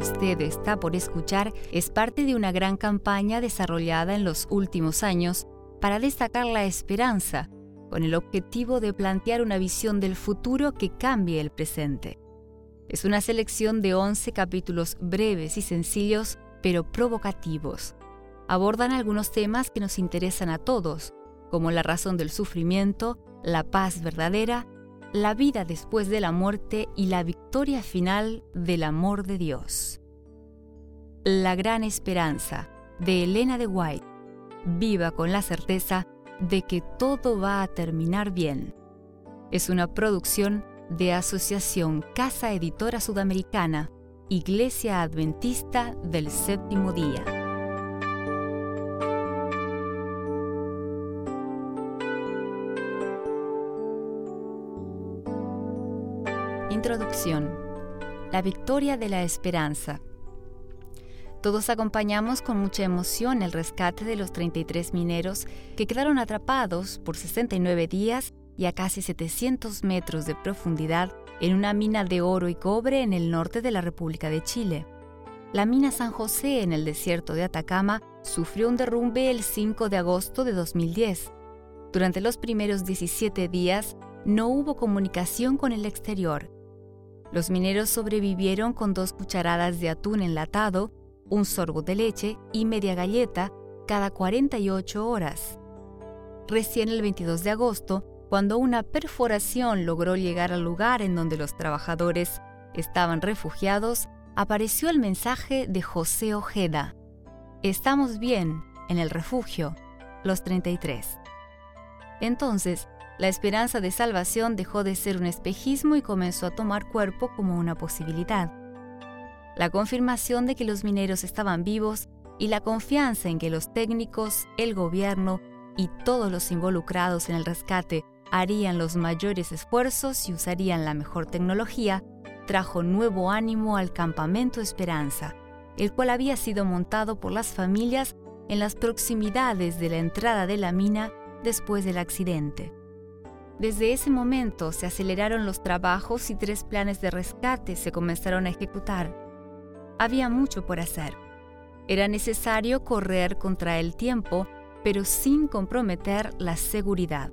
usted está por escuchar es parte de una gran campaña desarrollada en los últimos años para destacar la esperanza, con el objetivo de plantear una visión del futuro que cambie el presente. Es una selección de 11 capítulos breves y sencillos, pero provocativos. Abordan algunos temas que nos interesan a todos, como la razón del sufrimiento, la paz verdadera, la vida después de la muerte y la victoria final del amor de Dios. La gran esperanza de Elena de White. Viva con la certeza de que todo va a terminar bien. Es una producción de Asociación Casa Editora Sudamericana, Iglesia Adventista del Séptimo Día. Introducción. La victoria de la esperanza. Todos acompañamos con mucha emoción el rescate de los 33 mineros que quedaron atrapados por 69 días y a casi 700 metros de profundidad en una mina de oro y cobre en el norte de la República de Chile. La mina San José en el desierto de Atacama sufrió un derrumbe el 5 de agosto de 2010. Durante los primeros 17 días no hubo comunicación con el exterior los mineros sobrevivieron con dos cucharadas de atún enlatado, un sorbo de leche y media galleta cada 48 horas. Recién el 22 de agosto, cuando una perforación logró llegar al lugar en donde los trabajadores estaban refugiados, apareció el mensaje de José Ojeda. Estamos bien, en el refugio, los 33. Entonces, la esperanza de salvación dejó de ser un espejismo y comenzó a tomar cuerpo como una posibilidad. La confirmación de que los mineros estaban vivos y la confianza en que los técnicos, el gobierno y todos los involucrados en el rescate harían los mayores esfuerzos y usarían la mejor tecnología, trajo nuevo ánimo al campamento Esperanza, el cual había sido montado por las familias en las proximidades de la entrada de la mina después del accidente. Desde ese momento se aceleraron los trabajos y tres planes de rescate se comenzaron a ejecutar. Había mucho por hacer. Era necesario correr contra el tiempo, pero sin comprometer la seguridad.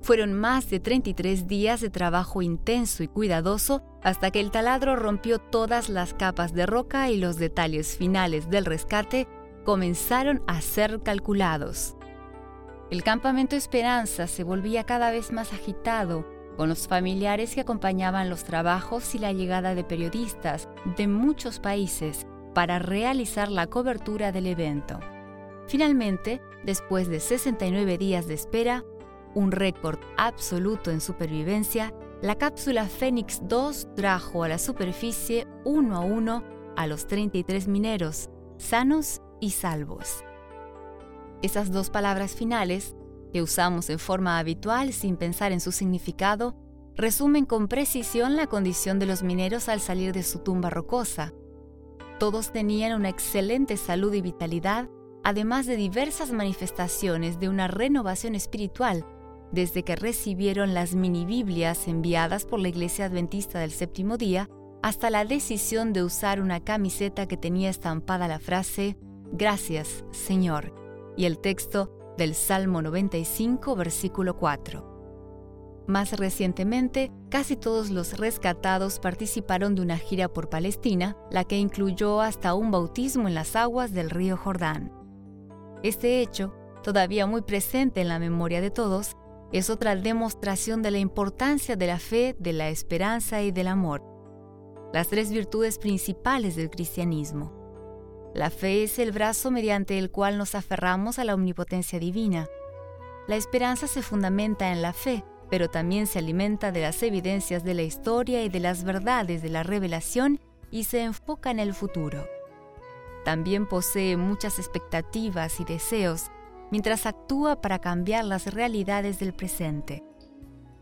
Fueron más de 33 días de trabajo intenso y cuidadoso hasta que el taladro rompió todas las capas de roca y los detalles finales del rescate comenzaron a ser calculados. El campamento Esperanza se volvía cada vez más agitado, con los familiares que acompañaban los trabajos y la llegada de periodistas de muchos países para realizar la cobertura del evento. Finalmente, después de 69 días de espera, un récord absoluto en supervivencia, la cápsula Fénix 2 trajo a la superficie uno a uno a los 33 mineros, sanos y salvos. Esas dos palabras finales, que usamos en forma habitual sin pensar en su significado, resumen con precisión la condición de los mineros al salir de su tumba rocosa. Todos tenían una excelente salud y vitalidad, además de diversas manifestaciones de una renovación espiritual desde que recibieron las mini Biblias enviadas por la Iglesia Adventista del Séptimo Día hasta la decisión de usar una camiseta que tenía estampada la frase Gracias, Señor y el texto del Salmo 95, versículo 4. Más recientemente, casi todos los rescatados participaron de una gira por Palestina, la que incluyó hasta un bautismo en las aguas del río Jordán. Este hecho, todavía muy presente en la memoria de todos, es otra demostración de la importancia de la fe, de la esperanza y del amor, las tres virtudes principales del cristianismo. La fe es el brazo mediante el cual nos aferramos a la omnipotencia divina. La esperanza se fundamenta en la fe, pero también se alimenta de las evidencias de la historia y de las verdades de la revelación y se enfoca en el futuro. También posee muchas expectativas y deseos, mientras actúa para cambiar las realidades del presente.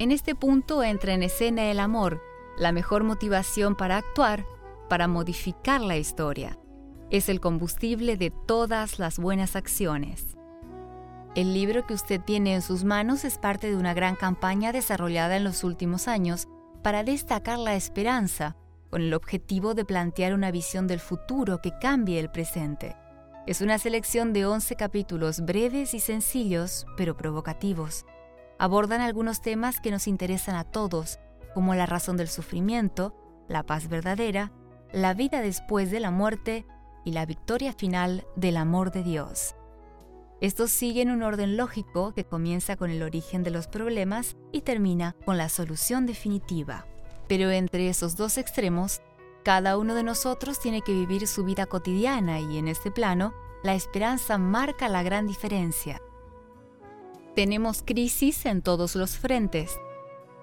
En este punto entra en escena el amor, la mejor motivación para actuar, para modificar la historia es el combustible de todas las buenas acciones. El libro que usted tiene en sus manos es parte de una gran campaña desarrollada en los últimos años para destacar la esperanza, con el objetivo de plantear una visión del futuro que cambie el presente. Es una selección de 11 capítulos breves y sencillos, pero provocativos. Abordan algunos temas que nos interesan a todos, como la razón del sufrimiento, la paz verdadera, la vida después de la muerte y la victoria final del amor de Dios. Estos siguen un orden lógico que comienza con el origen de los problemas y termina con la solución definitiva. Pero entre esos dos extremos, cada uno de nosotros tiene que vivir su vida cotidiana y en este plano, la esperanza marca la gran diferencia. Tenemos crisis en todos los frentes.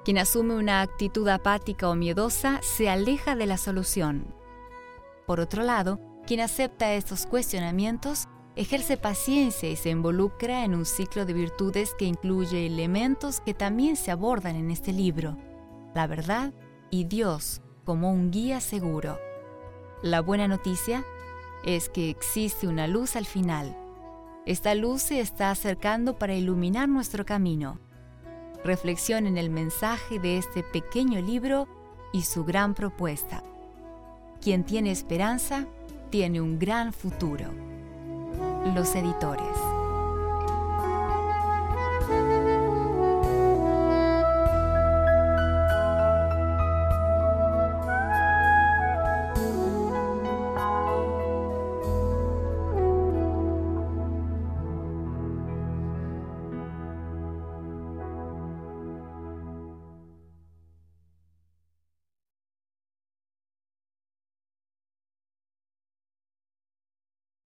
Quien asume una actitud apática o miedosa se aleja de la solución. Por otro lado, quien acepta estos cuestionamientos ejerce paciencia y se involucra en un ciclo de virtudes que incluye elementos que también se abordan en este libro, la verdad y Dios como un guía seguro. La buena noticia es que existe una luz al final. Esta luz se está acercando para iluminar nuestro camino. Reflexión en el mensaje de este pequeño libro y su gran propuesta. Quien tiene esperanza tiene un gran futuro. Los editores.